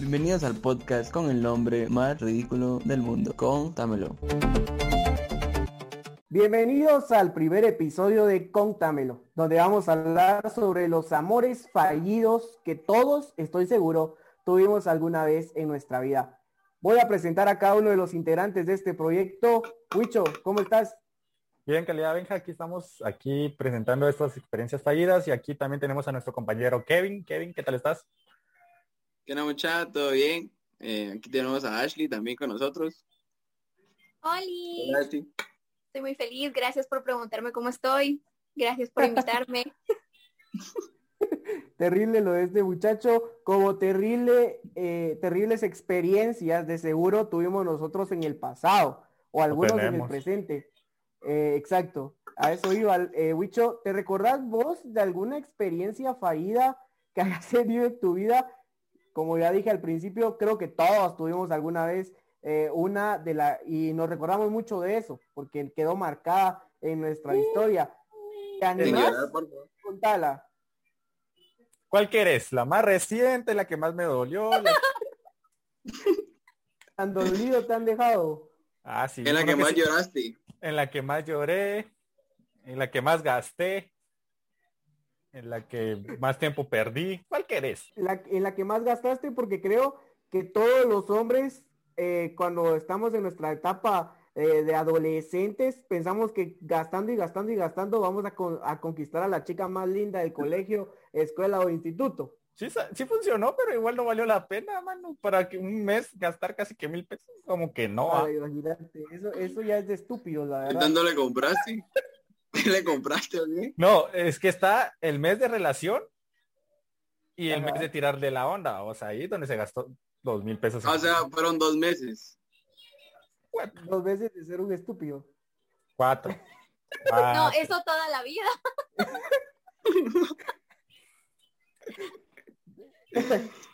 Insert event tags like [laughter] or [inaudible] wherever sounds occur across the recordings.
Bienvenidos al podcast con el nombre más ridículo del mundo. Contámelo. Bienvenidos al primer episodio de Contámelo, donde vamos a hablar sobre los amores fallidos que todos, estoy seguro, tuvimos alguna vez en nuestra vida. Voy a presentar a cada uno de los integrantes de este proyecto. Huicho, ¿cómo estás? Bien, calidad Benja, aquí estamos aquí presentando estas experiencias fallidas y aquí también tenemos a nuestro compañero Kevin. Kevin, ¿qué tal estás? ¿Qué onda muchacha? ¿Todo bien? Eh, aquí tenemos a Ashley también con nosotros. Oli. Hola, Ashley. Estoy muy feliz. Gracias por preguntarme cómo estoy. Gracias por invitarme. [laughs] terrible lo de este muchacho, como terrible, eh, terribles experiencias de seguro tuvimos nosotros en el pasado o algunos en el presente. Eh, exacto, a eso iba. Eh, Huicho, ¿te recordás vos de alguna experiencia fallida que hayas [laughs] tenido en tu vida? Como ya dije al principio, creo que todos tuvimos alguna vez eh, una de la, y nos recordamos mucho de eso, porque quedó marcada en nuestra historia. ¿Te animás? Contala. ¿Cuál quieres? ¿La más reciente, la que más me dolió? [laughs] la- ¿Tan dolido te han dejado? Ah, sí. En la que más sí- lloraste. En la que más lloré, en la que más gasté, en la que más tiempo perdí. ¿Cuál querés? La, en la que más gastaste, porque creo que todos los hombres, eh, cuando estamos en nuestra etapa eh, de adolescentes, pensamos que gastando y gastando y gastando vamos a, con- a conquistar a la chica más linda del colegio, escuela o instituto. Sí, sí funcionó, pero igual no valió la pena, mano. Para que un mes gastar casi que mil pesos, como que no. ah. Ay, imagínate, eso, eso ya es de estúpido, la verdad. ¿Cuándo le compraste? ¿Qué [laughs] le compraste o qué? No, es que está el mes de relación y el Ajá. mes de tirarle la onda. O sea, ahí es donde se gastó dos mil pesos. O sea, fueron dos meses. Dos veces de ser un estúpido. cuatro. [laughs] No, Cuatro. eso toda la vida. [laughs]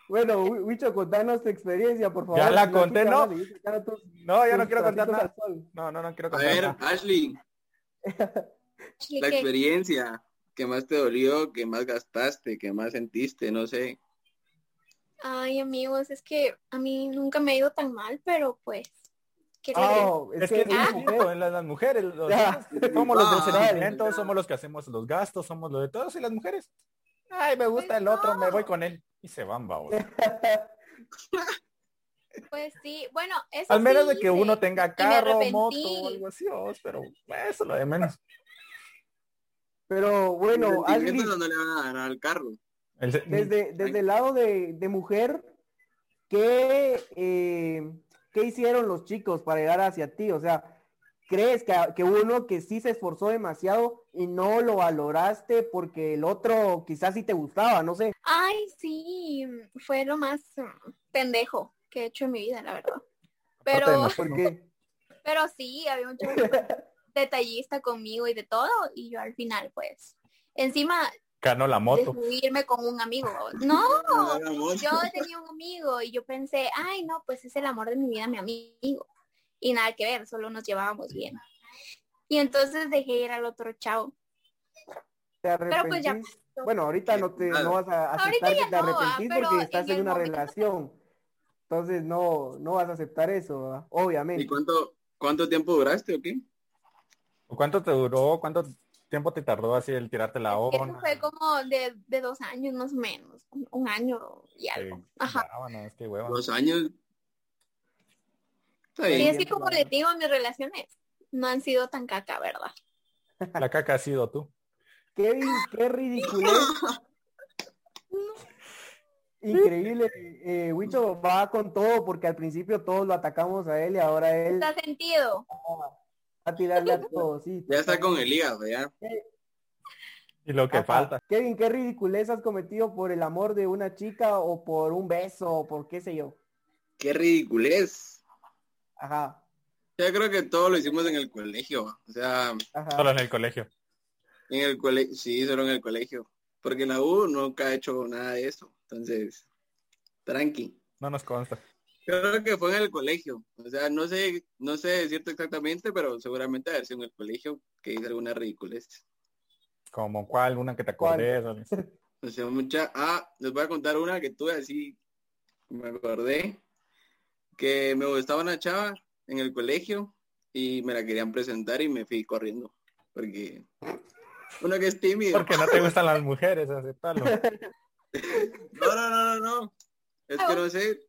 Bueno, Huicho, contanos tu experiencia, por favor. Ya la conté, ¿no? a tus- No, ya no quiero contar nada. al sol. No, no, no quiero A contar ver, nada. Ashley, ¿Qué- la qué? experiencia que más te dolió, que más gastaste, que más sentiste, no sé. Ay, amigos, es que a mí nunca me ha ido tan mal, pero pues, ¿qué le digo? Oh, es, Es que, que distinto en las, las mujeres. los somos los Ah, del sentimiento, ya. somos los que hacemos los gastos, somos los de todos y las mujeres. Ay, me gusta Pues el otro, no. me voy con él. Y se van, vamos. [laughs] Pues sí, bueno, eso Al menos sí de que uno tenga carro, moto o algo así, oh, pero eso lo de menos. Pero bueno, Los Ashley, sentimientos no le van a dar al carro. El se- desde, desde el lado de, de mujer, ¿qué, eh, ¿qué hicieron los chicos para llegar hacia ti? O sea, ¿crees que, que uno que sí se esforzó demasiado y no lo valoraste porque el otro quizás sí te gustaba? No sé. Ay, sí, fue lo más pendejo que he hecho en mi vida, la verdad. aparte Pero, nosotros, Porque pero sí, había un chico [laughs] detallista conmigo y de todo, y yo al final, pues, encima ganó la moto. irme con un amigo. [laughs] No, No, no, no. yo tenía un amigo y yo pensé, ay, no, pues es el amor de mi vida, mi amigo. Y nada que ver, solo nos llevábamos bien. Y entonces dejé ir al otro chavo. te Pero pues ya arrepentís. Bueno, ahorita no te no vas a Ahorita aceptar que te no, arrepentís pero porque estás en en una momento- relación. Entonces no, no vas a aceptar eso, ¿verdad? ¿Y obviamente. cuánto, cuánto tiempo duraste o qué? ¿Cuánto te duró? ¿Cuánto tiempo te tardó así el tirarte la Eso onda? fue como de, de dos años más o menos, un, un año y algo. Sí, Ajá. brava, no, es que hueva. Dos años. Y es que como les digo, mis relaciones no han sido tan caca, ¿verdad? [laughs] La caca has sido tú. Kevin, qué ridículo. [laughs] [laughs] Increíble. Eh, Wicho va con todo porque al principio todos lo atacamos a él y ahora él ¿Está sentido? va a tirarle a todos. Sí, Ya está con el hígado, ya. Y lo que Ajá. falta. Kevin, ¿qué ridiculez has cometido por el amor de una chica o por un beso o por qué sé yo? Qué ridiculez. Ajá, Yo creo que todo lo hicimos en el colegio. O sea, ajá. Solo en el colegio. en el colegio, sí, solo en el colegio. Porque en la U nunca he hecho nada de eso. Entonces, tranqui. No nos consta. Creo que fue en el colegio. O sea, no sé, no sé decirte exactamente, pero seguramente haber sido en el colegio que hice alguna ridiculez. Como cuál, una que te o- O sea, mucha. Ah, les voy a contar una que tuve así me acordé que me gustaba una chava en el colegio y me la querían presentar y me fui corriendo. Porque uno que es tímido. Porque no te [laughs] gustan las mujeres, aceptarlo. No, no, no, no, no. Es que no sé.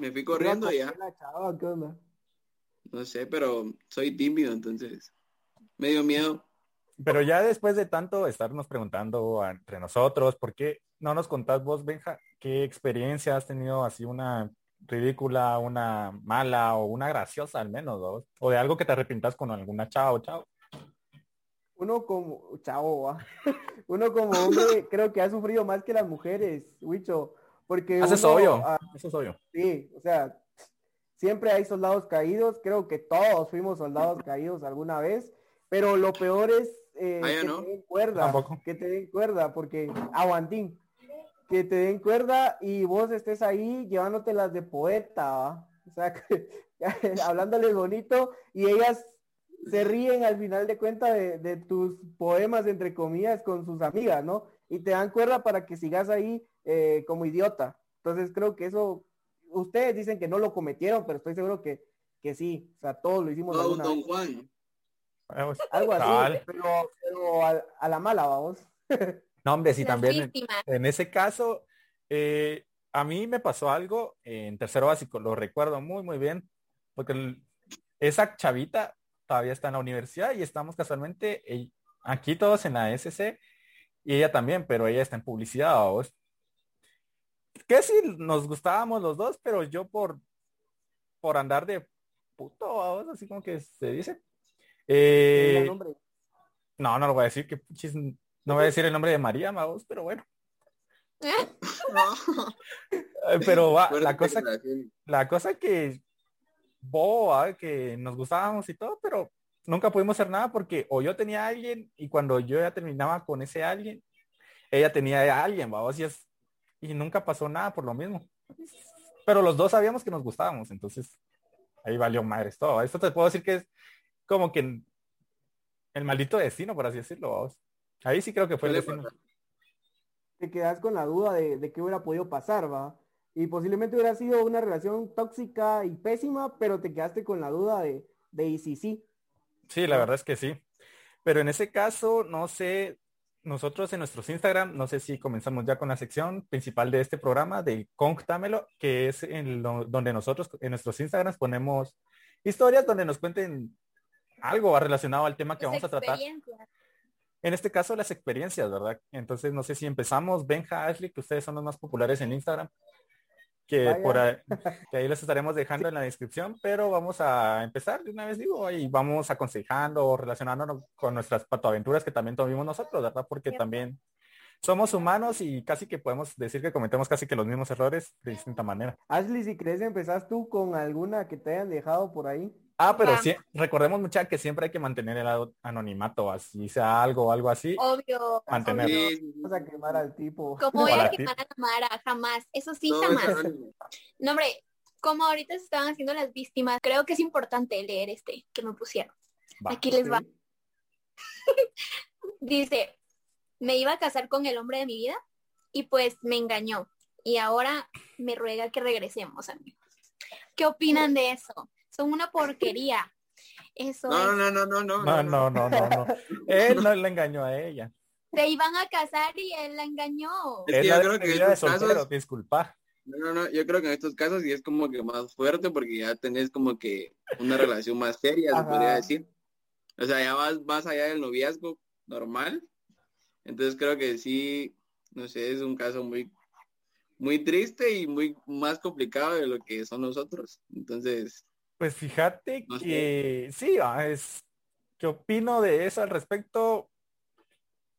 Me fui corriendo ya. La chava, ¿qué onda? No sé, pero soy tímido, entonces. Me dio miedo. Pero ya después de tanto estarnos preguntando entre nosotros, ¿por qué no nos contás vos, Benja, qué experiencia has tenido así una ridícula, una mala o una graciosa al menos, ¿no? O de algo que te arrepintas con alguna chava o chavo? Uno como, chavo, va. [laughs] uno como hombre creo que ha sufrido más que las mujeres, Wicho, porque Eso es uno, obvio, ah, eso es obvio. sí, o sea, siempre hay soldados caídos, creo que todos fuimos soldados [laughs] caídos alguna vez, pero lo peor es eh, Ah, que no. te den cuerda, Tampoco. que te den cuerda, porque aguantín, que te den cuerda y vos estés ahí llevándotelas de poeta, ¿va? o sea, [laughs] que- [laughs] hablándoles bonito y ellas se ríen al final de cuentas de, de tus poemas, entre comillas, con sus amigas, ¿no? Y te dan cuerda para que sigas ahí eh, como idiota. Entonces creo que eso, ustedes dicen que no lo cometieron, pero estoy seguro que, que sí. O sea, todos lo hicimos No, Don vez. Juan. Vamos. Algo así, pero, pero a, a la mala, vamos. [laughs] No, hombre, sí, Las también en, víctimas. en ese caso, eh, a mí me pasó algo en tercero básico, lo recuerdo muy, muy bien, porque el- esa chavita todavía está en la universidad y estamos casualmente ell- aquí todos en la SC y ella también, pero ella está en publicidad, vos. Que sí, nos gustábamos los dos, pero yo por, por andar de puto, vos, así como que se dice. Eh, no, no lo voy a decir, que puchis, no voy a decir el nombre de María, vos, pero bueno. [laughs] Eh, Pero va, la cosa, la cosa que boba, que nos gustábamos y todo, pero nunca pudimos hacer nada porque o yo tenía a alguien y cuando yo ya terminaba con ese alguien, ella tenía a alguien, vamos, y es, y nunca pasó nada por lo mismo. Pero los dos sabíamos que nos gustábamos, entonces ahí valió madres todo. Esto te puedo decir que es como que el maldito destino, por así decirlo, vamos. Ahí sí creo que fue el destino. te quedas con la duda de, de qué hubiera podido pasar, va. Y posiblemente hubiera sido una relación tóxica y pésima, pero te quedaste con la duda de, de y si sí. Sí, la verdad es que sí. Pero en ese caso, no sé, nosotros en nuestros Instagram, no sé si comenzamos ya con la sección principal de este programa de Contámelo, que es en lo- donde nosotros en nuestros Instagrams ponemos historias donde nos cuenten algo relacionado al tema que Sus vamos a tratar. En este caso, las experiencias, ¿verdad? Entonces, no sé si empezamos, Benja, Ashley, que ustedes son los más populares en Instagram, que Vaya. por ahí, que ahí les estaremos [laughs] dejando en la descripción, pero vamos a empezar de una vez, digo, y vamos aconsejando o relacionándonos con nuestras patoaventuras que también tuvimos nosotros, ¿verdad? Porque también somos humanos y casi que podemos decir que cometemos casi que los mismos errores de distinta manera. Ashley, si crees, empezás tú con alguna que te hayan dejado por ahí. Ah, pero sí, recordemos mucha que siempre hay que mantener el anonimato, así sea algo o algo así. Obvio. Mantener. obvio. Sí, sí, sí. Vas a quemar al tipo. Como voy a quemar a la Mara, jamás. Eso sí, jamás. No, hombre, como ahorita se estaban haciendo las víctimas, creo que es importante leer este que me pusieron. Va. Aquí les va. [laughs] Dice, me iba a casar con el hombre de mi vida y pues me engañó. Y ahora me ruega que regresemos, amigos. ¿Qué opinan de eso? Son una porquería. Eso No, es. no, no, no, no. No, no, no, no, no. Él no le engañó a ella. Se iban a casar y él la engañó. Es Él que la yo creo que en estos soltero, casos, disculpa. no, no, no, yo creo que en estos casos sí es como que más fuerte porque ya tenés como que una relación más seria, se podría decir. O sea, ya vas más allá del noviazgo normal. Entonces creo que sí, no sé, es un caso muy, muy triste y muy más complicado de lo que son nosotros. Entonces, Pues fíjate No sé. que sí, ah, es ¿qué opino de eso al respecto?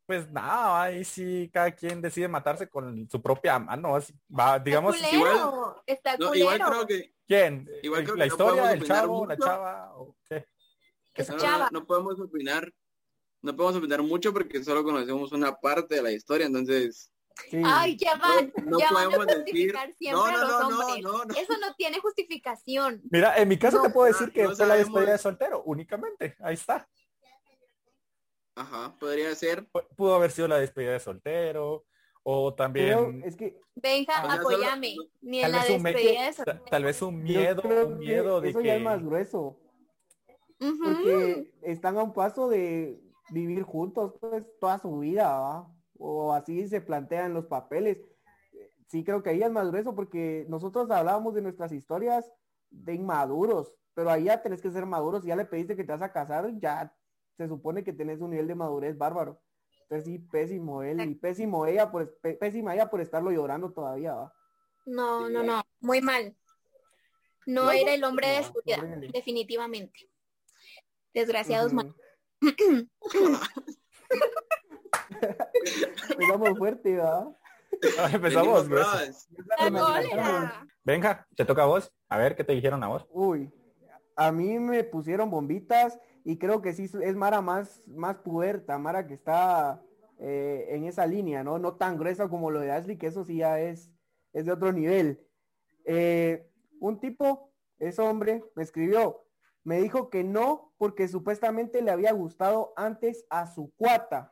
Pues nada, ahí sí cada quien decide matarse con su propia mano, así, va, digamos, está igual- está no, igual creo que ¿quién? igual creo ¿La que historia, podemos el opinar chavo, la chava? o qué? Chava. no podemos opinar, no podemos opinar mucho porque solo conocemos una parte de la historia, entonces Sí. Ay, ya van, no ya van a justificar siempre no, a no, los no, no, hombres. no, no. Eso no tiene justificación. Mira, en mi caso No, te puedo decir no, que no fue la despedida de soltero, únicamente, ahí está. Ajá, podría ser. Pu- Pudo haber sido la despedida de soltero, O Creo, también es que solo- apóyame. Ni en tal la vez, un me- despedida de soltero. tal vez un miedo, un que miedo de eso ya es más que grueso. Ujú. Porque están a un paso de vivir juntos pues toda su vida, ¿va? O así se plantean los papeles. Sí creo que ahí es más grueso porque nosotros hablábamos de nuestras historias de inmaduros, pero ahí ya tenés que ser maduros, ya le pediste que te vas a casar, ya se supone que tenés un nivel de madurez bárbaro. Entonces sí, pésimo él y pésimo ella por pé- pésima ella por estarlo llorando todavía, ¿va? No, no, no, muy mal. No No, era el hombre de su vida, definitivamente. Desgraciados mal. [clears throat] [clears throat] [clears throat] Empezamos fuerte, Nos cólera. Venga, te toca a vos. A ver qué te dijeron a vos. Uy, a mí me pusieron bombitas y creo que sí es Mara más, más puerta, Mara que está eh, en esa línea, ¿no? No tan gruesa como lo de Ashley, que eso sí ya es, es de otro nivel. Eh, un tipo, es hombre, me escribió, me dijo que no porque supuestamente le había gustado antes a su cuata.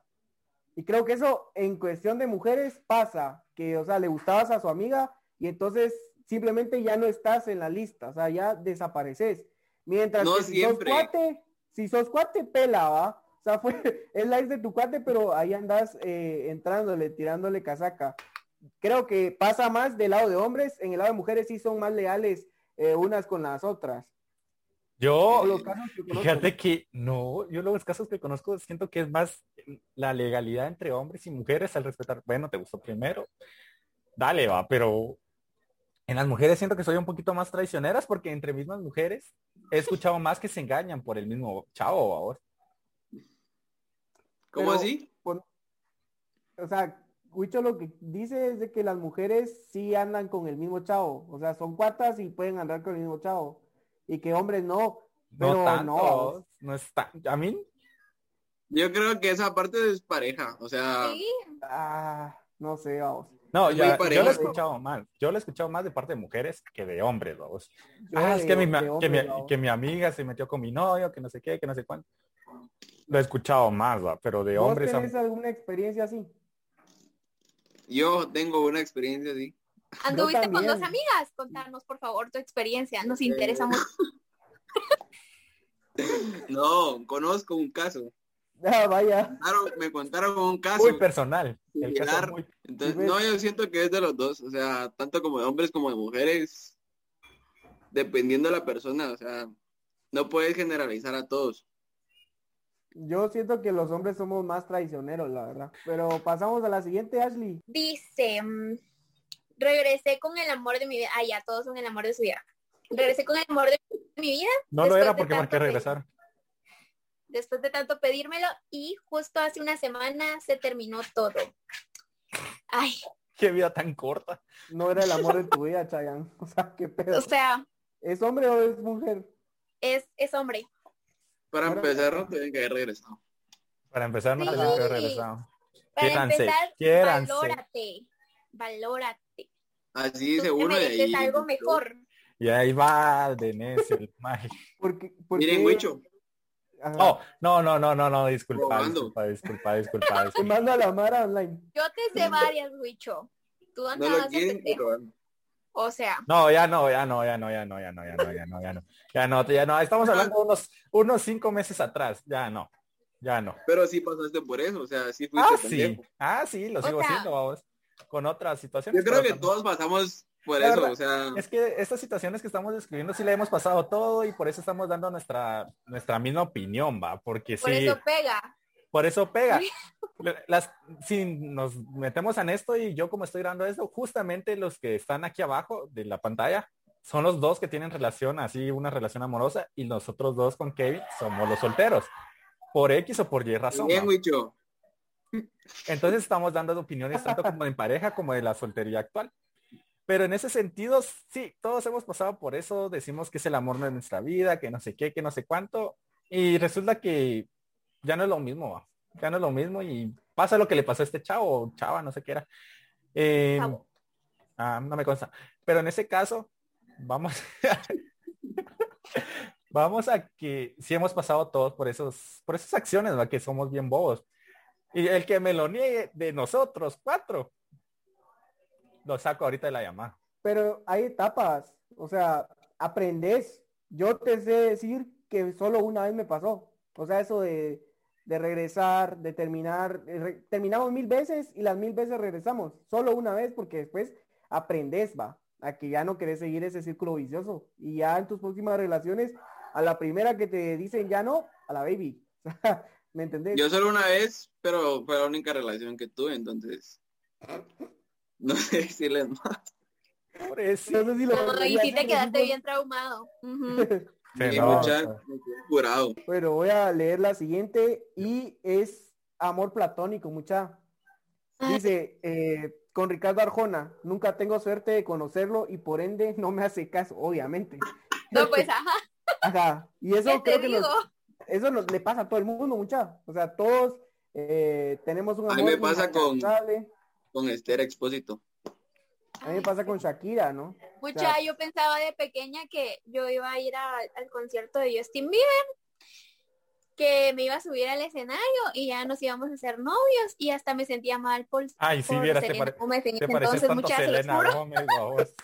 Y creo que eso en cuestión de mujeres pasa, que, o sea, le gustabas a su amiga y entonces simplemente ya no estás en la lista, o sea, ya desapareces. Mientras No que si siempre. sos cuate, si sos cuate, pela, ¿va? O sea, [laughs] fue, es la ex de tu cuate, pero ahí andas eh, entrándole, tirándole casaca. Creo que pasa más del lado de hombres, en el lado de mujeres sí son más leales eh, unas con las otras. Yo, O los casos que conozco. fíjate que no, yo los casos que conozco siento que es más la legalidad entre hombres y mujeres al respetar. Bueno, te gustó primero, dale, va, pero en las mujeres siento que soy un poquito más traicioneras porque entre mismas mujeres he escuchado más que se engañan por el mismo chavo, ahora. ¿Cómo Pero, así? pon- o sea, Huicho lo que dice es de que las mujeres sí andan con el mismo chavo. O sea, son cuatas y pueden andar con el mismo chavo. Y que hombres no. Pero No no. tanto, no, está. A mí, Yo creo que esa parte es pareja. O sea, Sí, Ah, no sé, vamos. no, ya, yo lo he escuchado más. Yo lo he escuchado más de parte de mujeres que de hombres, vamos. Ah, es que mi, ma- que, mi, que mi amiga se metió con mi novio, que no sé qué, que no sé cuánto. Lo he escuchado más, va, pero de ¿Vos hombres. a- tenés alguna experiencia así? yo tengo una experiencia así. Anduviste con dos amigas. Contanos, por favor, tu experiencia. Nos interesa mucho. [laughs] No, conozco un caso. Ah, vaya. Claro, me contaron un caso. Muy personal. El caso similar. muy- Entonces, no, yo siento que es de los dos, o sea, tanto como de hombres como de mujeres, dependiendo de la persona, o sea, no puedes generalizar a todos. Yo siento que los hombres somos más traicioneros, la verdad. Pero pasamos a la siguiente, Ashley. Dice, mm, regresé con el amor de mi vida. Ah, ya, todos son el amor de su vida. Regresé con el amor de mi vida No lo era porque marqué regresar. después de tanto pedírmelo y justo hace una semana se terminó todo. Ay, Qué vida tan corta. No era el amor de [laughs] tu vida, Chayanne. O sea, qué pedo. o sea, ¿Es hombre o es mujer? es, es hombre. Para empezar, no tienen que haber regresado. Para empezar, no Sí. tenía que haber regresado. Para Quiéranse, empezar, valórate. Valórate. Así dice uno y mereces ahí. algo mejor. Y ahí va de necio el. [laughs] Porque, porque... Miren, Huicho. Oh, no, no, no, no, no, disculpa, disculpa, disculpa, disculpa, [laughs] Te disculpa. mando a la Mara online. Yo te sé varias, Huicho. Tú no andabas lo de quieren, pendejo. pero O sea, No, ya no, ya no, ya no, ya no, ya no, ya no, ya no, ya no. Ya no, ya no. Estamos hablando de unos, unos cinco meses atrás. Ya no, ya no. pero sí pasaste por eso, o sea, sí fuiste Ah, sí. Ah, sí, lo O sigo sea- siendo, vamos. Con otras situaciones. Yo creo que también- todos pasamos por La eso, verdad, o sea, Es que estas situaciones que estamos describiendo sí le hemos pasado todo y por eso estamos dando nuestra, nuestra misma opinión, va, porque por sí, eso pega. por eso pega. Las, si nos metemos en esto y yo como estoy grabando esto, justamente los que están aquí abajo de la pantalla son los dos que tienen relación, así una relación amorosa, y nosotros dos con Kevin somos los solteros. Por X o por Y razón. bien, ¿va? Entonces estamos dando opiniones tanto como de pareja como de la soltería actual. Pero en ese sentido, sí, todos hemos pasado por eso, decimos que es el amor de nuestra vida, que no sé qué, que no sé cuánto, y resulta que ya no es lo mismo, va. ya no es lo mismo y pasa lo que le pasó a este chavo, chava, no sé qué era. Eh, ah, no me consta. Pero en ese caso, vamos, [laughs] vamos a que sí hemos pasado todos por esos, por esas acciones, ¿va? que somos bien bobos. Y el que me lo niegue de nosotros cuatro, lo saco ahorita de la llamada. Pero hay etapas, o sea, aprendes. Yo te sé decir que solo una vez me pasó. O sea, eso de, de regresar, de terminar, terminamos mil veces y las mil veces regresamos. Solo una vez porque después aprendes, va, a que ya no querés seguir ese círculo vicioso. Y ya en tus próximas relaciones, a la primera que te dicen ya no, a la baby. [laughs] ¿Me entendés? Yo solo una vez, pero fue la única relación que tuve, entonces. [laughs] No sé decirles más. Por eso. No sé si lo No, y sí te quedaste bien traumado. [laughs] Sí, no, mucha- jurado. Bueno, voy a leer la siguiente y es amor platónico, mucha. Ay. Dice, eh, con Ricardo Arjona, nunca tengo suerte de conocerlo y por ende no me hace caso, obviamente. No, pues ajá, Ajá. Y eso ¿qué te creo que nos- eso nos, le pasa a todo el mundo, mucha. O sea, todos eh, tenemos un A amor mí me pasa con-. Con Esther Expósito. A mí me pasa con Shakira, ¿no? Mucha, yo pensaba de pequeña que yo iba a ir a- al concierto de Justin Bieber, que me iba a subir al escenario y ya nos íbamos a hacer novios y hasta me sentía mal por, Ay, si por vieras, te, Selena pare- Gómez en te ese pareces entonces, tanto mucha, se los Selena juro. Gómez, babos.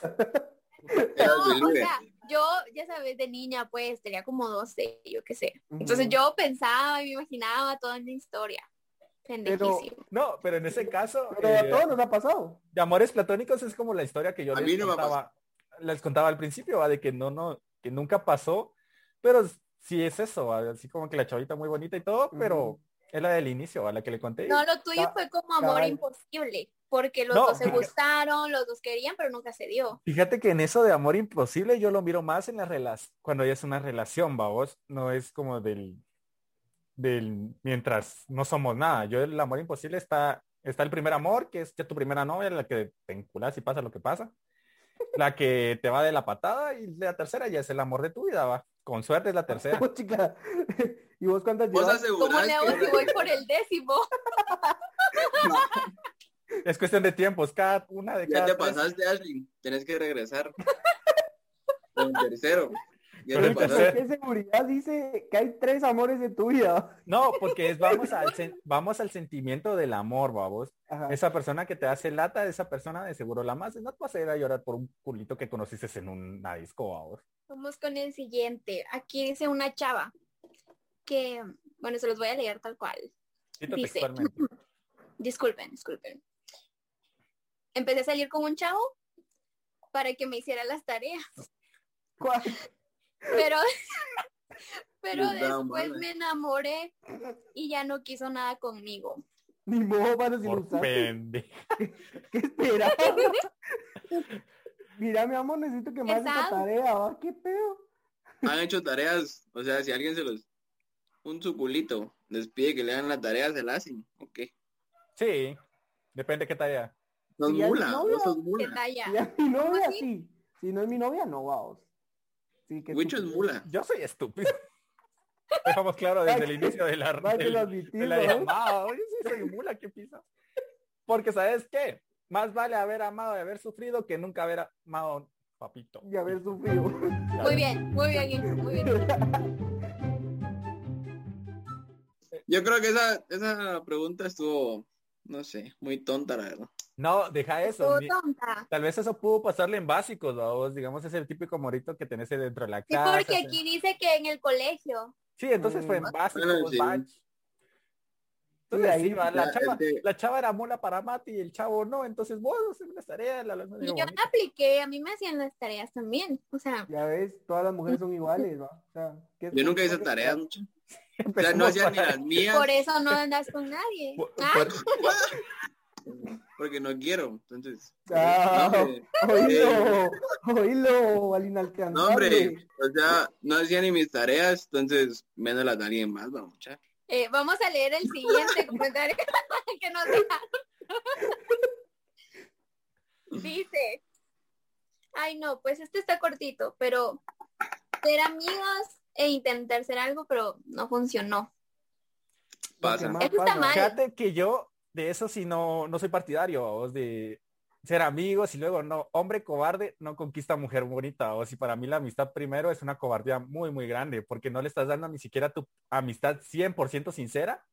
Era No, o Believer. sea, yo, ya sabes, de niña, pues, tenía como 12, yo qué sé. Entonces yo pensaba y me imaginaba toda una historia. Pendejísimo. No, pero en ese caso, Pero a eh, todos nos ha pasado. de amores platónicos es como la historia que yo les no contaba, les contaba al principio, ¿va? de que no, no, que nunca pasó, pero sí es eso, ¿va? así como que la chavita muy bonita y todo, pero. Es la del inicio, a la que le conté. No, lo tuyo fue como amor cabal. imposible, porque los No, dos se fíjate- gustaron, los dos querían, pero nunca se dio. Fíjate que en eso de amor imposible yo lo miro más en la relación, cuando ya es una relación, vos, no es como del, del, mientras no somos nada. Yo el amor imposible está, está el primer amor, que es ya tu primera novia, la que te enculas y pasa lo que pasa. La que te va de la patada y la tercera ya es el amor de tu vida, va. Con suerte es la tercera. Oh, [laughs] chica. [laughs] ¿Y vos cuántas Vos llevas? ¿Cómo le hago si que... [laughs] voy por el décimo? Es cuestión de tiempos, cada una de Ya cada te tres. pasaste, Ashley. Tenés que regresar. Con tercero. ¿Qué seguridad dice que hay tres amores en tu vida? No, porque es vamos al sen- vamos al sentimiento del amor, vamos. Ajá. Esa persona que te hace lata, esa persona de seguro la más, no te vas a ir a llorar por un culito que conociste en una disco, vamos. Vamos con el siguiente. Aquí dice una chava que, bueno, se los voy a leer tal cual. Dice. [laughs] Disculpen, disculpen. Empecé a salir con un chavo para que me hiciera las tareas, ¿Cuál? Pero [laughs] pero después me enamoré y ya no quiso nada conmigo. Ni modo para si lo. ¿Qué esperaba? [laughs] Mira, mi amor, necesito que me hagas esta tarea, ¿va? ¿Qué pedo? Han hecho tareas. O sea, si alguien se los... Un suculito les pide que le hagan la tarea, se la hacen. Ok. Sí, depende qué Si ya es mula. novio, vos sos ¿Qué mula. talla? Si es mi novia, sí. Si no es mi novia, no, vamos. Sí, que Wicho es mula. Yo soy estúpido. [laughs] Dejamos claro desde el inicio de la, del- lo admitís, de la llamada. Oye, sí soy mula, ¿qué pisa? Porque, ¿sabes qué? Más vale haber amado y haber sufrido que nunca haber amado papito. Y haber sufrido. Muy bien, muy bien, muy bien. Yo creo que esa, esa pregunta estuvo, no sé, muy tonta, la verdad. No, deja eso. Ni-. Tal vez eso pudo pasarle en básicos, vos, digamos, es el típico morito que tenés dentro de la Sí, casa. porque se- aquí dice que en el colegio. Sí, entonces fue en Mm. básicos, Bueno, sí. batch. Entonces, ahí sí, va, la, ya, chava, la chava era mola para Mati y el chavo no, entonces vos haces las tareas, la, la, Y yo me apliqué, a mí me hacían las tareas también. O sea, Ya ves, todas las mujeres son iguales, ¿va? O sea, ¿qué es Yo nunca hice tareas mucho. [laughs] [laughs] O sea, no hacía ni las mías por eso no andas con nadie. [laughs] Por- Ah, por- porque no quiero. Entonces, Ah, no, hombre, [laughs] Oílo, oílo, al inalcanzable. no, hombre, o sea, no hacía ni mis tareas, entonces menos las de alguien más, vamos, mucha. eh, vamos a leer el siguiente [laughs] comentario [laughs] que nos dejaron. Dice, ay no, pues este está cortito, pero ser amigos e intentar ser algo, pero no funcionó. Pasa. Eso está pasa. mal. Fíjate que yo de eso sí no, no soy partidario, vos, de ser amigos y luego no, hombre cobarde no conquista mujer bonita, o si para mí la amistad primero es una cobardía muy, muy grande, porque no le estás dando ni siquiera tu amistad 100% sincera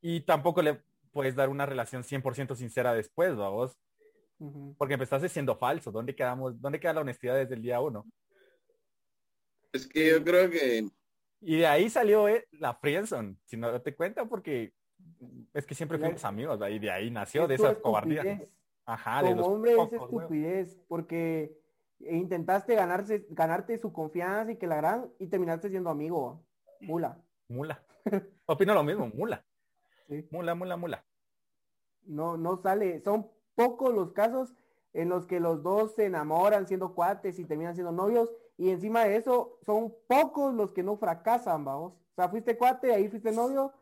y tampoco le puedes dar una relación 100% sincera después, ¿va vos. Porque empezaste siendo falso. ¿Dónde quedamos? ¿Dónde queda la honestidad desde el día uno? Es que yo creo que Y de ahí salió eh, la friendzone, si no te cuenta, porque es que siempre fuimos amigos, y de ahí nació, de Es tu esa cobardía. estupidez. Ajá, de Como los hombre pocos estupidez, porque intentaste ganarse, ganarte su confianza y que la gran, y terminaste siendo amigo, mula. Mula. [laughs] Opino lo mismo, mula. Sí. Mula, mula, mula. No, no sale, son pocos los casos en los que los dos se enamoran siendo cuates y terminan siendo novios, y encima de eso, son pocos los que no fracasan, vamos. O sea, fuiste cuate, ahí fuiste novio,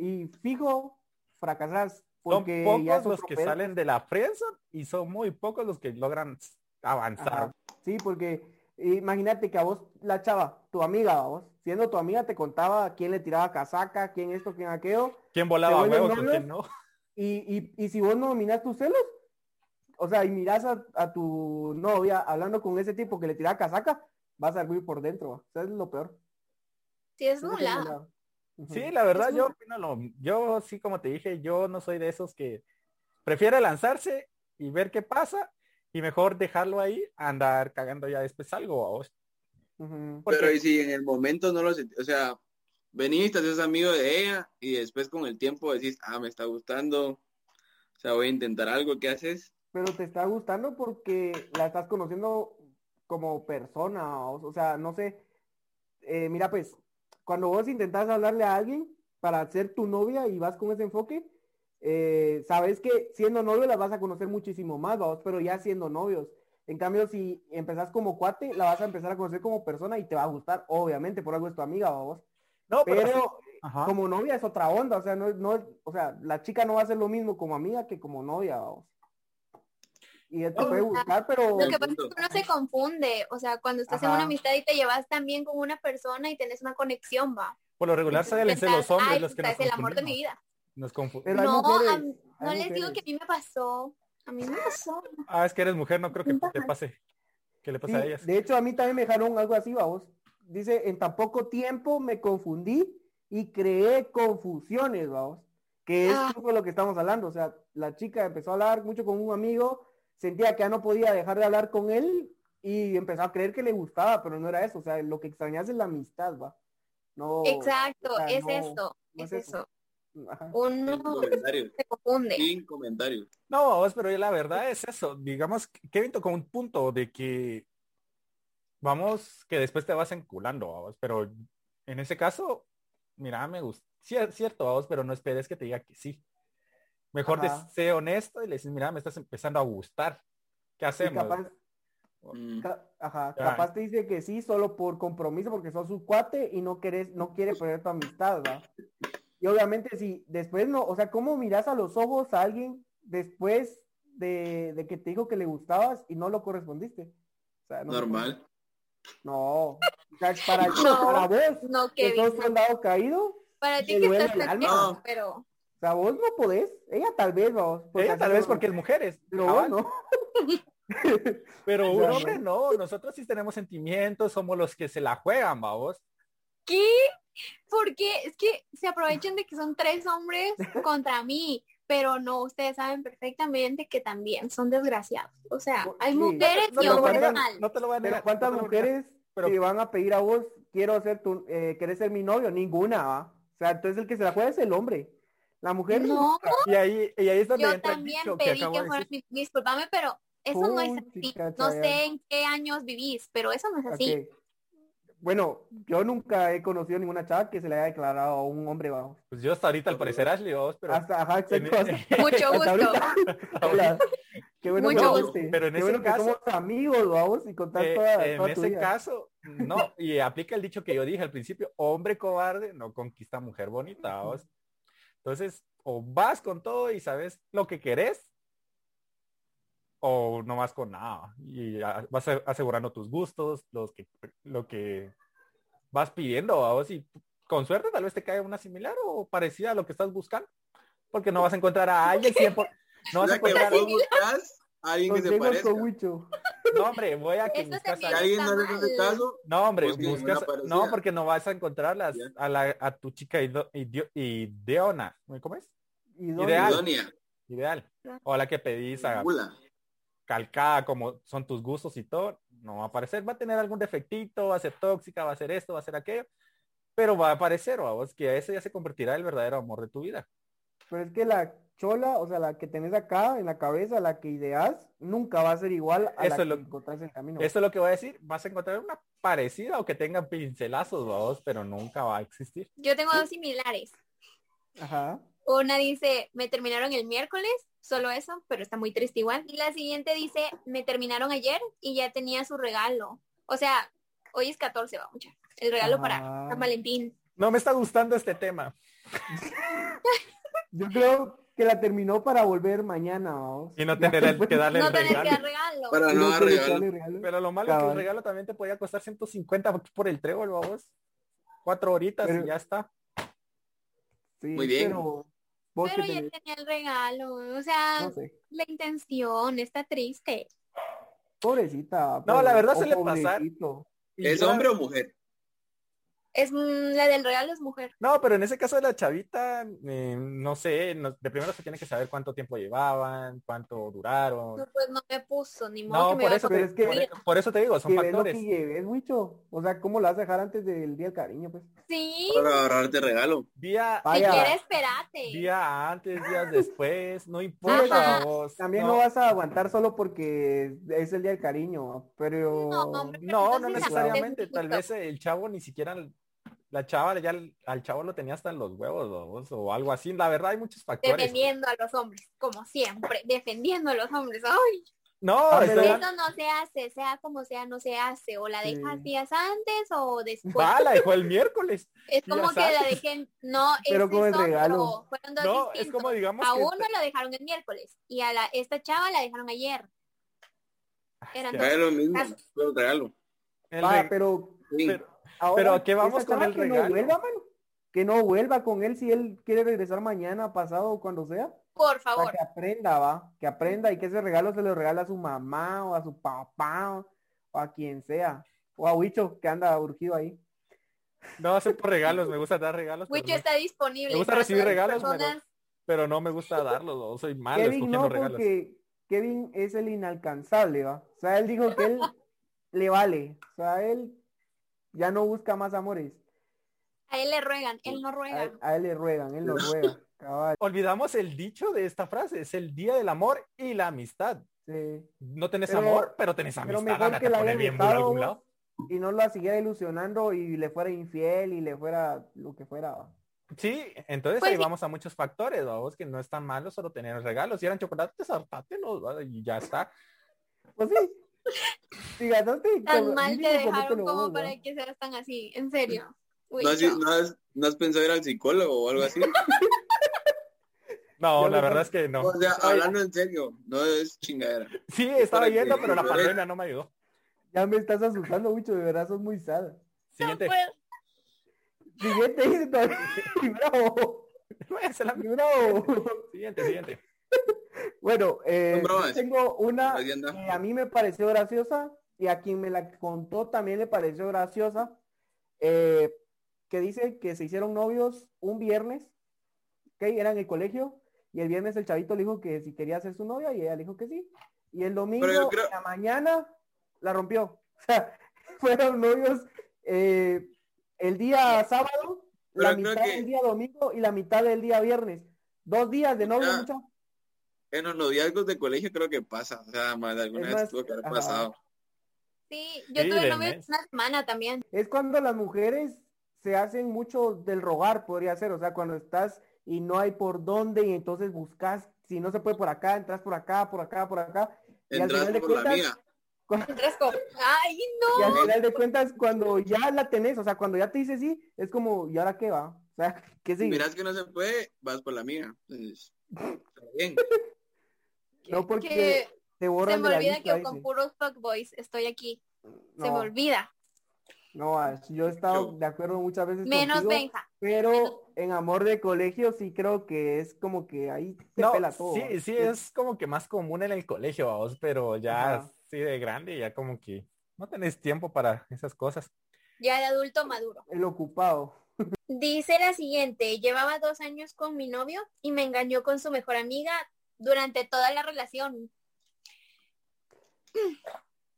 y fijo, fracasas. Son Porque pocos los que pedo. salen de la friendzone y son muy pocos los que logran avanzar. Ajá. Sí, porque imagínate que a vos, la chava, tu amiga, vos, siendo tu amiga, te contaba quién le tiraba casaca, quién esto, quién aquello, ¿Quién volaba ¿Se vuelven huevos quién no? y, y, y si vos no dominás tus celos, o sea, y miras a, a tu novia hablando con ese tipo que le tiraba casaca, vas a ir por dentro, o sea, es lo peor. Sí, es nula. Sí, la verdad, yo opino lo, yo sí, como te dije, yo no soy de esos que prefiere lanzarse y ver qué pasa y mejor dejarlo ahí, a andar cagando ya después algo. ¿va vos? Porque- Pero y si en el momento no lo sent- o sea, venís, te haces amigo de ella y después con el tiempo decís, ah, me está gustando, o sea, voy a intentar algo, ¿qué haces? Pero te está gustando porque la estás conociendo como persona, o, o sea, no sé. Eh, mira, pues, cuando vos intentás hablarle a alguien para ser tu novia y vas con ese enfoque, eh, sabes que siendo novio la vas a conocer muchísimo más, vamos, pero ya siendo novios. En cambio, si empezás como cuate, la vas a empezar a conocer como persona y te va a gustar, obviamente, por algo es tu amiga, vamos. No, pero, como novia es otra onda, o sea, no, no, o sea, la chica no va a hacer lo mismo como amiga que como novia, vamos. Y te puede gustar, pero Lo que pasa es que uno se confunde, o sea, cuando estás en una amistad y te llevas tan bien con una persona y tenés una conexión, va. por lo regular ser los hombres "Ay, los que nos es el amor de mi vida. Nos No, mujeres, a mí- no les digo que a mí me pasó. A mí me pasó. Ah, es que eres mujer, no creo que te pase. ¿Qué le pasa a ellas? de hecho, a mí también me dejaron algo así, vamos. Dice, en tan poco tiempo me confundí y creé confusiones, vamos. Que es Ah. lo que estamos hablando. O sea, la chica empezó a hablar mucho con un amigo, sentía que ya no podía dejar de hablar con él y empezó a creer que le gustaba, pero no era eso. O sea, lo que extrañas es la amistad, va. No. Exacto, o sea, es no- eso, no es es eso. eso. Ajá. Uno Sin comentarios, se confunde. sin comentarios. No, vos, pero la verdad es eso. Digamos, Kevin tocó un punto de que vamos, que después te vas enculando, vamos, pero en ese caso, mira, me gusta. Sí, es cierto, vamos, pero no esperes que te diga que sí. Mejor Ajá. de- sé honesto y le dices, mira, me estás empezando a gustar. ¿Qué hacemos? capaz, Mm. ca- ajá, Ya. capaz te dice que sí solo por compromiso porque sos su cuate y no querés, no quiere perder tu amistad, ¿va? Y obviamente si después no, o sea, ¿cómo miras a los ojos a alguien después de, de que te dijo que le gustabas y no lo correspondiste? O sea, no se Normal. No, o sea, para, [laughs] No. para vos, No, que sos soldado caído, Para ti que duele estás el alma. pendejo, pero o sea, vos no podés, ella tal vez, vos. Ella tal vez porque es mujeres. Vos no. [laughs] Pero un hombre no, nosotros sí tenemos sentimientos, somos los que se la juegan, vamos. ¿qué? Porque es que se aprovechan de que son tres hombres [laughs] contra mí, pero no, ustedes saben perfectamente que también son desgraciados. O sea, hay Sí. mujeres No, y no, no, hombres no, mal. No te lo voy a Pero negar. ¿cuántas no mujeres pero- te van a pedir a vos, quiero ser tu, eh, ¿querés ser mi novio? Ninguna, ¿va? O sea, entonces el que se la juega es el hombre. La mujer No, Y ahí, y ahí es donde yo entra el también dicho que pedí que de fueras decir. mi, discúlpame, pero eso no es así. chica, No sé en qué años vivís, pero eso no es así. Bueno, yo nunca he conocido ninguna chava que se le haya declarado a un hombre, vamos. Pues yo hasta ahorita al parecer Ashley, vos, pero, Hasta, ajá, en- exacto. [laughs] hasta- Mucho hasta gusto. ahorita. [laughs] Hola. Qué bueno Mucho que gusto. Pero en Qué ese bueno que caso- somos amigos, vamos, y contar eh, toda, en toda tu ese vida. caso, no, y aplica el dicho que yo dije al principio, hombre cobarde no conquista mujer bonita, vos. Entonces, o vas con todo y sabes lo que querés, o no vas con nada. Y vas a- asegurando tus gustos, los que, lo que vas pidiendo, vos, y con suerte tal vez te cae una similar o parecida a lo que estás buscando, porque no vas a encontrar a [laughs] alguien 100%, no vas a encontrar, a alguien que se parezca. No hombre, voy a que buscas a alguien no le caso, No, hombre, buscas, no, porque no vas a encontrar las, Ya. a, la, a tu chica ido- idio- ideona, ¿cómo es? Ideal. Idonia, Ideal. O a la que pedís a, calcada como son tus gustos y todo, no va a aparecer, va a tener algún defectito, va a ser tóxica, va a ser esto, va a ser aquello, pero va a aparecer, vos que ese ya se convertirá en el verdadero amor de tu vida. Pero es que la chola, o sea, la que tenés acá en la cabeza, la que ideas, nunca va a ser igual a Eso la lo- que encontrás en el camino. Eso es lo que voy a decir, vas a encontrar una parecida o que tenga pincelazos, vos, pero nunca va a existir. Yo tengo dos similares. Ajá. Una dice, me terminaron el miércoles, solo eso, pero está muy triste igual. Y la siguiente dice, me terminaron ayer y ya tenía su regalo. O sea, hoy es 14, va mucha. El regalo Ah. para San Valentín. No me está gustando este tema. Yo creo que la terminó para volver mañana, vamos. Y no [laughs] tener el- que darle No el tenés que regalo. regalo. Para no dar regalo. regalo. Pero lo malo es que el regalo también te podía costar 150 por el trébol, vos. Cuatro horitas Pero- y ya está. Sí, Muy bien. Pero, vos Pero ya tenés- tenía el regalo. O sea, no sé. la intención está triste. Pobrecita. No, la verdad o suele pasar. pobrecito. Y ¿Es yo- hombre o mujer? Es mm, la del regalo es mujer. No, pero en ese caso de la chavita, eh, no sé, no- de primero se tiene que saber cuánto tiempo llevaban, cuánto duraron. No, pues no me puso, ni modo No, que me por a eso, es que- por, por eso te digo, son Que ves lo factores. que lleves, Wicho. O sea, ¿cómo la vas a dejar antes del día del cariño, pues? Sí, Para ahorrarte regalo. Día, si Vaya. quieres, espérate. día antes, días [laughs] después, no importa vos. También no, no. vas a aguantar solo porque es el día del cariño, pero... No, hombre. no, necesariamente, tal vez el chavo ni siquiera, la chava ya al, al chavo lo tenía hasta en los huevos vos, o algo así. La verdad hay muchos factores. Defendiendo a los hombres, como siempre. Defendiendo a los hombres. Ay, No, Ah, eso no se hace, sea como sea, no se hace. O la Sí. dejas días antes o después. va, la dejó el miércoles. Es como que la dejen, no, Pero con el es otro. regalo. Fueron dos No, es distintos. como digamos a que uno lo dejaron el miércoles y a la esta chava la dejaron ayer. Eran. Es lo mismo, regalo. el re- pero Sí. pero- ahora, Pero ¿a qué vamos con el que regalo? No vuelva, mano. Que no vuelva con él si él quiere regresar mañana, pasado o cuando sea. Por Para favor. que aprenda, va. Que aprenda y que ese regalo se lo regala a su mamá o a su papá o, a quien sea. O a Wicho, que anda urgido ahí. no acepto regalos, me gusta dar regalos, no, está disponible. Me gusta recibir regalos, pero- pero no me gusta darlos, no, soy malo Kevin escogiendo no, regalos. porque Kevin es el inalcanzable, va. O sea, él dijo que él [laughs] le vale. O sea, él ya no busca más amores. A él le ruegan, él no ruega. a él le ruegan, él lo [laughs] ruega. Cabal, Olvidamos el dicho de esta frase, es el día del amor y la amistad. sí. No tenés Pero- amor, pero tenés pero amistad, mejor ándate que la bien burro a dejado, algún lado. Y no la siguiera ilusionando y le fuera infiel y le fuera lo que fuera. Sí, entonces Pues ahí sí. vamos a muchos factores, vamos, que no es tan malo solo tener regalos. Si eran chocolates, hartátelos, y ya está. Pues sí. Tan con- mal te dejaron como vos, para que seas tan así, en serio. ¿No has, Wicho. no has- no has pensado ir al psicólogo o algo así? [laughs] No, la verdad es que no. O sea, hablando en serio, no es chingadera. Sí, estaba yendo, pero la pandemia no me ayudó. Ya me estás asustando mucho, de verdad sos muy sad. Siguiente. No. Siguiente. Bravo. [laughs] [laughs] Bravo. Siguiente, siguiente. [laughs] Bueno, eh, yo tengo una que a mí me pareció graciosa y a quien me la contó también le pareció graciosa, eh, que dice que se hicieron novios un viernes, que era en el colegio, y el viernes el chavito le dijo que si quería ser su novia y ella le dijo que sí. Y el domingo creo- en la mañana la rompió. [laughs] O sea, fueron novios eh, el día sábado, la Pero mitad que- del día domingo y la mitad del día viernes. Dos días de novio, Ya. mucho. En los noviazgos de colegio creo que pasa. O sea, más de alguna Es vez más, tuvo que haber ajá. pasado. Sí, yo Sí, tuve novio una semana también. Es cuando las mujeres se hacen mucho del rogar, podría ser, o sea, cuando estás y no hay por dónde y entonces buscas, si no se puede por acá, entras por acá, por acá, por acá. Y al Entras final de la cuentas, mía. cu- Entras como, ay, y no. al final de cuentas, cuando ya la tenés, o sea, cuando ya te dice sí, es como, ¿y ahora qué va? O sea, ¿qué Si sigue? miras que no se puede, vas por la mía. Entonces, está bien. [laughs] No porque que te se borran me de la olvida lista, que con dice. puros fuckboys estoy aquí. Se me olvida. no, Ash, yo he estado Yo- de acuerdo muchas veces Menos contigo, Benja. pero en amor de colegio sí creo que es como que ahí te No, pela todo. sí, sí, es como que más común en el colegio, vamos, pero ya Ajá. sí de grande, ya como que no tenés tiempo para esas cosas. Ya de adulto maduro. El ocupado. Dice la siguiente, llevaba dos años con mi novio y me engañó con su mejor amiga durante toda la relación.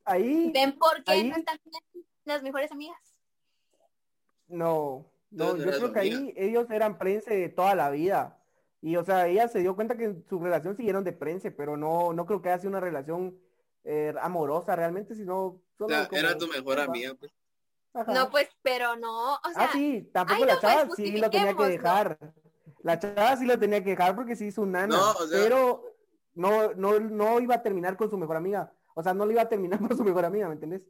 Ahí, ¿Ven por qué ahí- no están bien las mejores amigas? no, no, yo creo que ahí ellos eran prense de toda la vida. Y, o sea, ella se dio cuenta que en su relación siguieron de prense, pero no, no creo que haya sido una relación eh, amorosa realmente, sino O solo sea, como- era tu mejor amiga, pues. No, pues, pero no, o sea, Ah, sí, tampoco ay, la no, pues, chava sí lo tenía que dejar. La chava sí lo tenía que dejar porque sí hizo un nana, No, o sea- pero no, no, no iba a terminar con su mejor amiga. O sea, no le iba a terminar con su mejor amiga, ¿me entendés?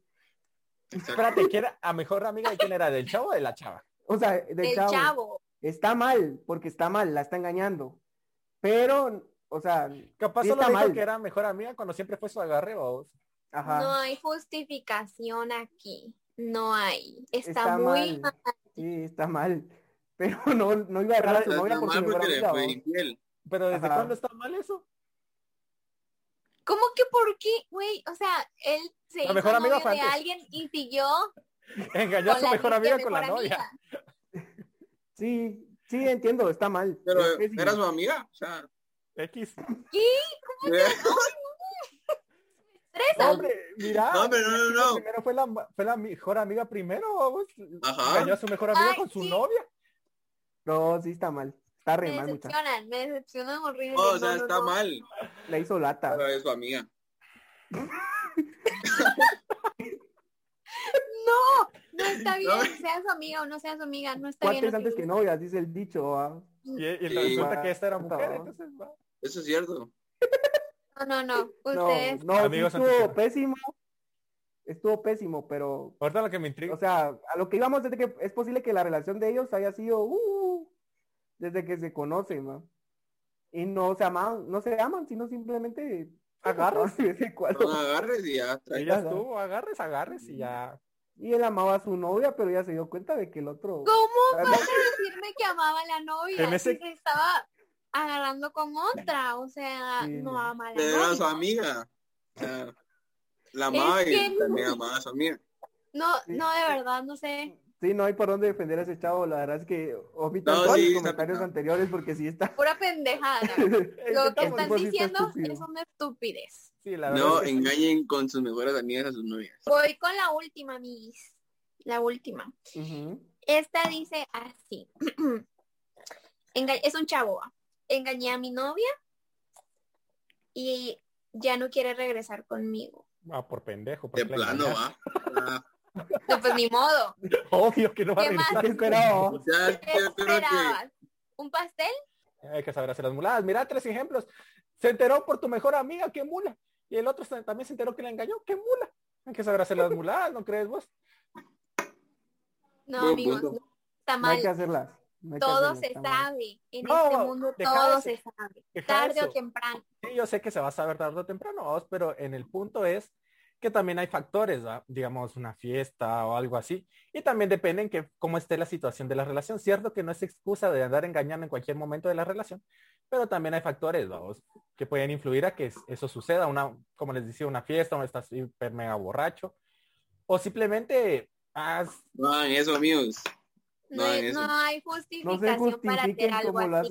Espérate, ¿quién era a mejor amiga de quién era? ¿Del chavo o de la chava? O sea, del el chavo. chavo. Está mal, porque está mal, la está engañando. Pero, o sea, Capaz Sí solo está dijo mal. que era mejor amiga cuando siempre fue su agarre o ajá. No hay justificación aquí. No hay. Está, Está muy mal. mal. Sí, está mal. Pero [laughs] no, no iba a dejar a su novia por su mal mejor porque le amiga. fue. Pero ¿desde Ajá. cuándo está mal eso? ¿Cómo que por qué, güey? O sea, él se La hizo mejor amiga de alguien y siguió [laughs] Engañó a su la mejor amiga con la mejor novia. amiga. [laughs] Sí, sí, entiendo, está mal. Pero Es era su amiga. O sea, X. Tres No, años. hombre, mira. No, hombre, no, no, no. Primero fue la, fue la mejor amiga primero. Ajá. Engañó a su mejor amiga Ay, con su sí. novia. No, sí está mal. Está re Me mal, muchacho. decepcionan, me decepcionan horrible. No, o sea, No, no, está no. mal. La hizo lata. Pero es su amiga. No, no está bien, No. sea su amiga o no sea su amiga, no está bien. Lo antes que novias, dice el dicho. ¿ah? Y, y Sí. resulta que esta era No. mujer, entonces va. Eso es cierto. No, no, no. [laughs] No, Ustedes. no, sí Amigos estuvo antes pésimo. Estuvo pésimo, pero, Ahorita lo que me intriga. o sea, a lo que íbamos es de que es posible que la relación de ellos haya sido uh, desde que se conocen, ¿no? Y no se aman, no se aman, sino simplemente agarran [laughs] de vez en cuando. No agarres y ya. ella estuvo, agarres, agarres y ya. Y él amaba a su novia, pero ella se dio cuenta de que el otro. ¿Cómo [laughs] vas a decirme que amaba a la novia? En ese- estaba agarrando con otra, o sea, Sí, no ama a la Pero era su novia. amiga. O sea, la amaba Es que y también amaba a su amiga. No, no, de verdad, no sé. Sí, no hay por dónde defender a ese chavo. La verdad es que omitan No, todos sí, los comentarios anteriores porque sí está. Pura pendejada. [laughs] Lo que están diciendo es una estupidez. Sí, la verdad. No es que- engañen con sus mejores amigas a sus novias. Voy con la última, mis. La última. Esta dice así. [clears throat] Enga- es un chavo. Engañé a mi novia y ya no quiere regresar conmigo. Ah, por pendejo. De porque la plano. [laughs] Ah, No, pues ni modo. Obvio que no va a regresar. ¿Qué esperaba? o sea, ¿Qué yo creo que esperabas? ¿Un pastel? Hay que saber hacer las muladas. Mira tres ejemplos. Se enteró por tu mejor amiga, qué mula. Y el otro también se enteró que la engañó, qué mula. Hay que saber hacer las muladas, ¿no crees vos? No, Buen amigos, punto. no, está No hay que mal. hacerlas. no hay que Todo hacerlas, se está mal. sabe. En No, este mundo todo eso. se sabe. Deja Tarde eso. o temprano. Sí, yo sé que se va a saber tarde o temprano, vos, pero en el punto es que también hay factores, ¿va? digamos una fiesta o algo así, y también depende en que cómo esté la situación de la relación. Cierto que no es excusa de andar engañando en cualquier momento de la relación, pero también hay factores, que pueden influir a que es- eso suceda, una, como les decía, una fiesta, o estás hiper mega borracho, o simplemente haz, no eso, amigos. No, No, hay- eso. no hay No se justificación para hacer algo como lo hace.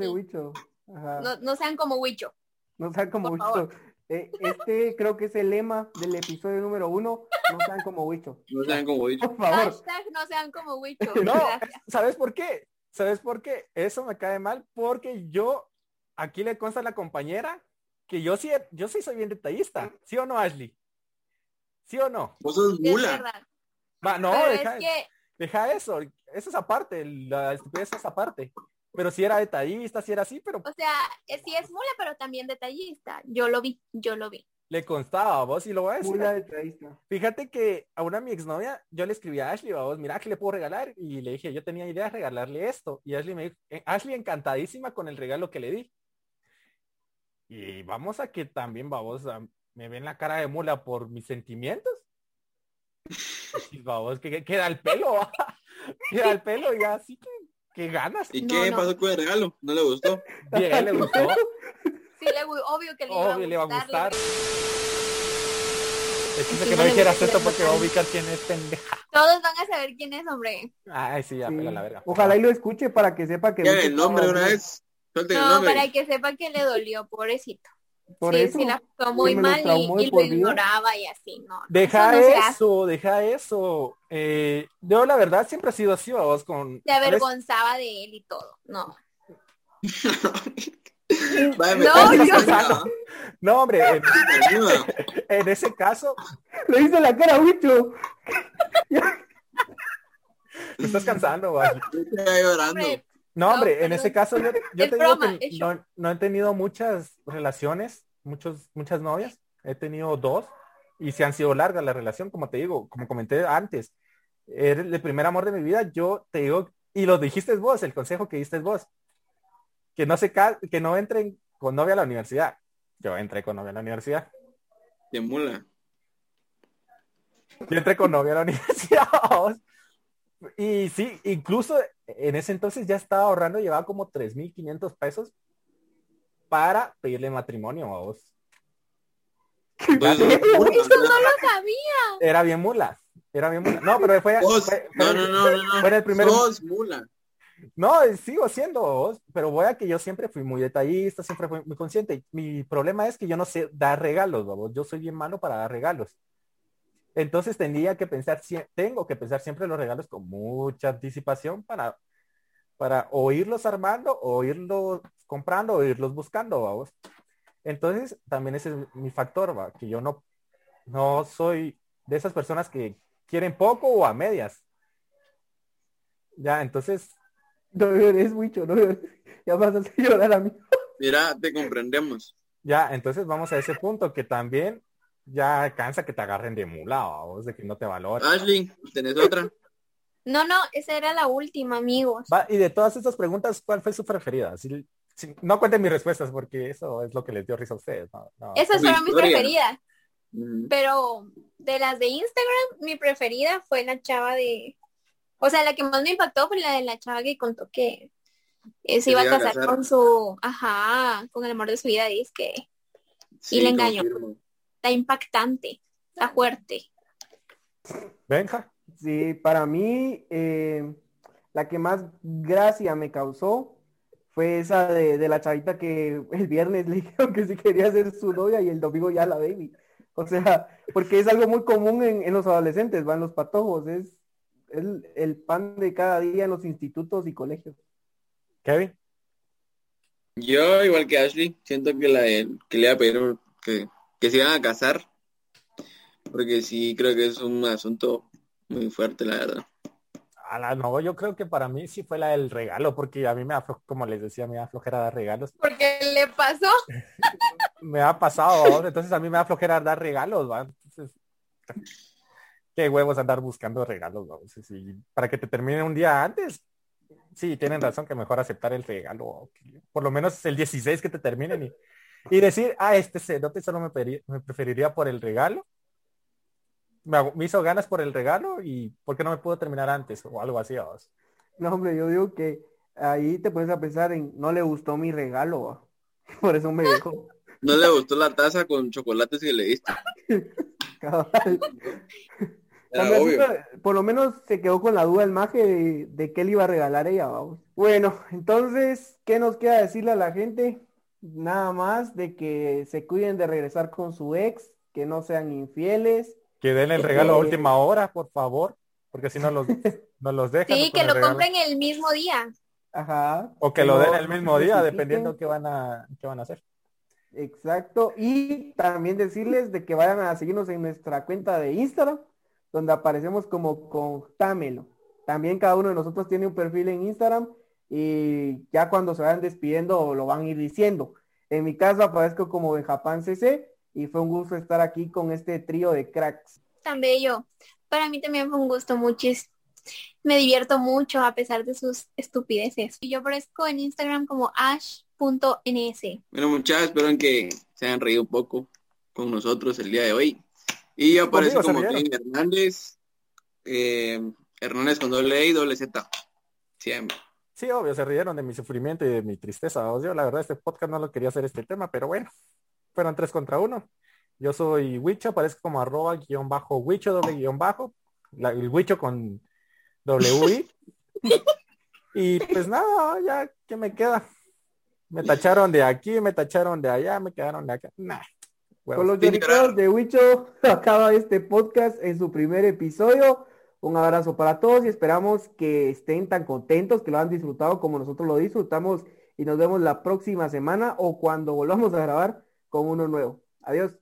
Ajá. No, no sean como Huicho. No sean como favor. Eh, este creo que es el lema del episodio número uno. No sean como Wicho. [laughs] No sean como dicho. Por favor. Hashtag no sean como Huicho. [laughs] No, Gracias. ¿sabes por qué? ¿Sabes por qué? Eso me cae mal porque yo, aquí le consta a la compañera que yo sí, yo sí soy bien detallista. ¿Sí o no, Ashley? ¿Sí o no? Vos sos Es mula. Va, no, deja, es que deja eso. Eso es aparte, la estupidez es aparte. Pero si era detallista, si era así, pero O sea, eh, sí es mula, pero también detallista. Yo lo vi, yo lo vi. le constaba a vos y lo voy a decir. Mula detallista. Fíjate que a una mi exnovia yo le escribí a Ashley, vos, mira, ¿qué le puedo regalar? Y le dije, yo tenía idea de regalarle esto. Y Ashley me dijo, eh, Ashley encantadísima con el regalo que le di. Y vamos a que también, vamos, a- me ven la cara de mula por mis sentimientos. [laughs] Y vamos, que que queda el pelo, [laughs] queda el pelo y así que, que ganas. ¿Y No, qué no. pasó con el regalo? ¿No le gustó? [laughs] Bien, le gustó. Sí, le, obvio que le iba, Obvio le iba a gustar. Sí, que no dijeras esto porque va a ubicar quién es pendeja. Todos van a saber quién es, hombre. Ay, sí, ya, Sí. pela la verga. Ojalá y lo escuche para que sepa que el nombre una vez. No, para que sepa que le dolió, pobrecito. Por sí, eso. sí, la pasó muy mal y, lo ignoraba y así, no. no, Deja eso no deja eso. Eh, yo la verdad siempre he sido así, vos con... Se avergonzaba de él y todo. No. [laughs] No, yo- No, hombre, [laughs] [laughs] en, ese caso, Le hice la cara a Wicho. me estás cansando, vale. Estoy llorando. Hombre, No, No, hombre, en ese caso yo, [laughs] te digo broma, que no, no he tenido muchas relaciones, muchos, muchas novias, he tenido dos y se han sido largas la relación, como te digo, como comenté antes, eres el primer amor de mi vida, yo te digo, y lo dijiste vos, el consejo que diste vos, que no se que no entren con novia a la universidad. Yo entré con novia a la universidad. De mula. Yo entré con novia a la [laughs] universidad. Vos. Y sí, incluso en ese entonces ya estaba ahorrando, llevaba como 3.500 pesos para pedirle matrimonio a vos. [laughs] Pues, Eso no lo sabía. Era bien mula. Era bien mula. No, pero fue, Vos, fue- no, fue- no, no, no, no. fue en el primer Sos mula. No, sigo siendo vos, pero voy a que yo siempre fui muy detallista, siempre fui muy consciente. Mi problema es que yo no sé dar regalos, vamos. Yo soy bien malo para dar regalos. Entonces tendría que pensar, tengo que pensar siempre los regalos con mucha anticipación para, para o irlos armando, o irlos comprando, o irlos buscando, vamos. Entonces también ese es mi factor, va, que yo no, no soy de esas personas que quieren poco o a medias. Ya, entonces [laughs] No llores, Wicho, no llores. Ya vas a hacer llorar a mí. Mira, te comprendemos. Ya, entonces vamos a ese punto que también ya cansa que te agarren de mula o de que no te valoran. Ashley, ¿tenés otra? No, no, esa era la última, amigos. Va, y de todas estas preguntas, ¿cuál fue su preferida? Si- si- no cuenten mis respuestas porque eso es lo que les dio risa a ustedes. no, no. Esas fueron mis preferidas. Ujú. Pero de las de Instagram, mi preferida fue la chava de... O sea, la que más me impactó fue la de la chava que contó que eh, se iba a se iba a casar, casar. con su... Ajá, con el amor de su vida. Y es que Sí, le engañó. confirmo. Está impactante, está fuerte. Benja, Sí, para mí, eh, la que más gracia me causó fue esa de, de la chavita que el viernes le [laughs] dijeron que si quería ser su novia y el domingo ya la baby. O sea, porque es algo muy común en, en los adolescentes, van los patojos, es el, el pan de cada día en los institutos y colegios. Kevin. Yo, igual que Ashley, siento que la de- que le a pedir que, que se iban a casar. Porque sí, creo que es un asunto muy fuerte, la verdad. A la no, yo creo que para mí sí fue la del regalo, porque a mí me da, flo- como les decía, me da flojera dar regalos. Porque le pasó. [laughs] Me ha pasado, ¿no? entonces a mí me da flojera dar regalos, ¿va? Entonces, [laughs] qué huevos andar buscando regalos, ¿va? Entonces, sí, para que te termine un día antes, sí, tienen razón que mejor aceptar el regalo, por lo menos el 16 que te terminen y, y decir, ah, este cerote solo me, me preferiría por el regalo. Me, hizo ganas por el regalo y ¿por qué no me pudo terminar antes? O algo así, ¿va? No, hombre, yo digo que ahí te pones a pensar en, no le gustó mi regalo, [laughs] por eso me dejó. [laughs] ¿No le gustó la taza con chocolates que le diste? [laughs] Cabal. Por lo menos se quedó con la duda el maje de, de qué le iba a regalar ella, vamos. Bueno, entonces, ¿qué nos queda decirle a la gente? Nada más de que se cuiden de regresar con su ex, que no sean infieles. Que den el regalo a Eh, última hora, por favor, porque si no los, no los [laughs] dejan. Sí, con que el lo regalo. compren el mismo día. Ajá. O que lo no- den el mismo día, [laughs] dependiendo qué van a, qué van a hacer. Exacto. Y también decirles de que vayan a seguirnos en nuestra cuenta de Instagram, donde aparecemos como Contámelo. También cada uno de nosotros tiene un perfil en Instagram y ya cuando se vayan despidiendo lo van a ir diciendo. En mi caso aparezco como Benjapan CC y fue un gusto estar aquí con este trío de cracks. Tan bello. Para mí también fue un gusto muchísimo. Me divierto mucho a pesar de sus estupideces. Y yo aparezco en Instagram como ash.ns. Bueno, muchachos, espero que se hayan reído un poco con nosotros el día de hoy. Y yo aparezco como Hernández, eh, Hernández con doble E y doble Z. Siempre. Sí, obvio, se rieron de mi sufrimiento y de mi tristeza. ¿no? Yo, la verdad, este podcast no lo quería hacer este tema, pero bueno, fueron tres contra uno. Yo soy Wicho, aparezco como arroba guion bajo Wicho, doble guion bajo. La- el Wicho con W [laughs] y pues nada, ya, ¿qué me queda? Me tacharon de aquí, me tacharon de allá, me quedaron de acá. Nah, Con los lloriqueos de Huicho [laughs] acaba este podcast en su primer episodio. Un abrazo para todos y esperamos que estén tan contentos, que lo han disfrutado como nosotros lo disfrutamos y nos vemos la próxima semana o cuando volvamos a grabar con uno nuevo. Adiós.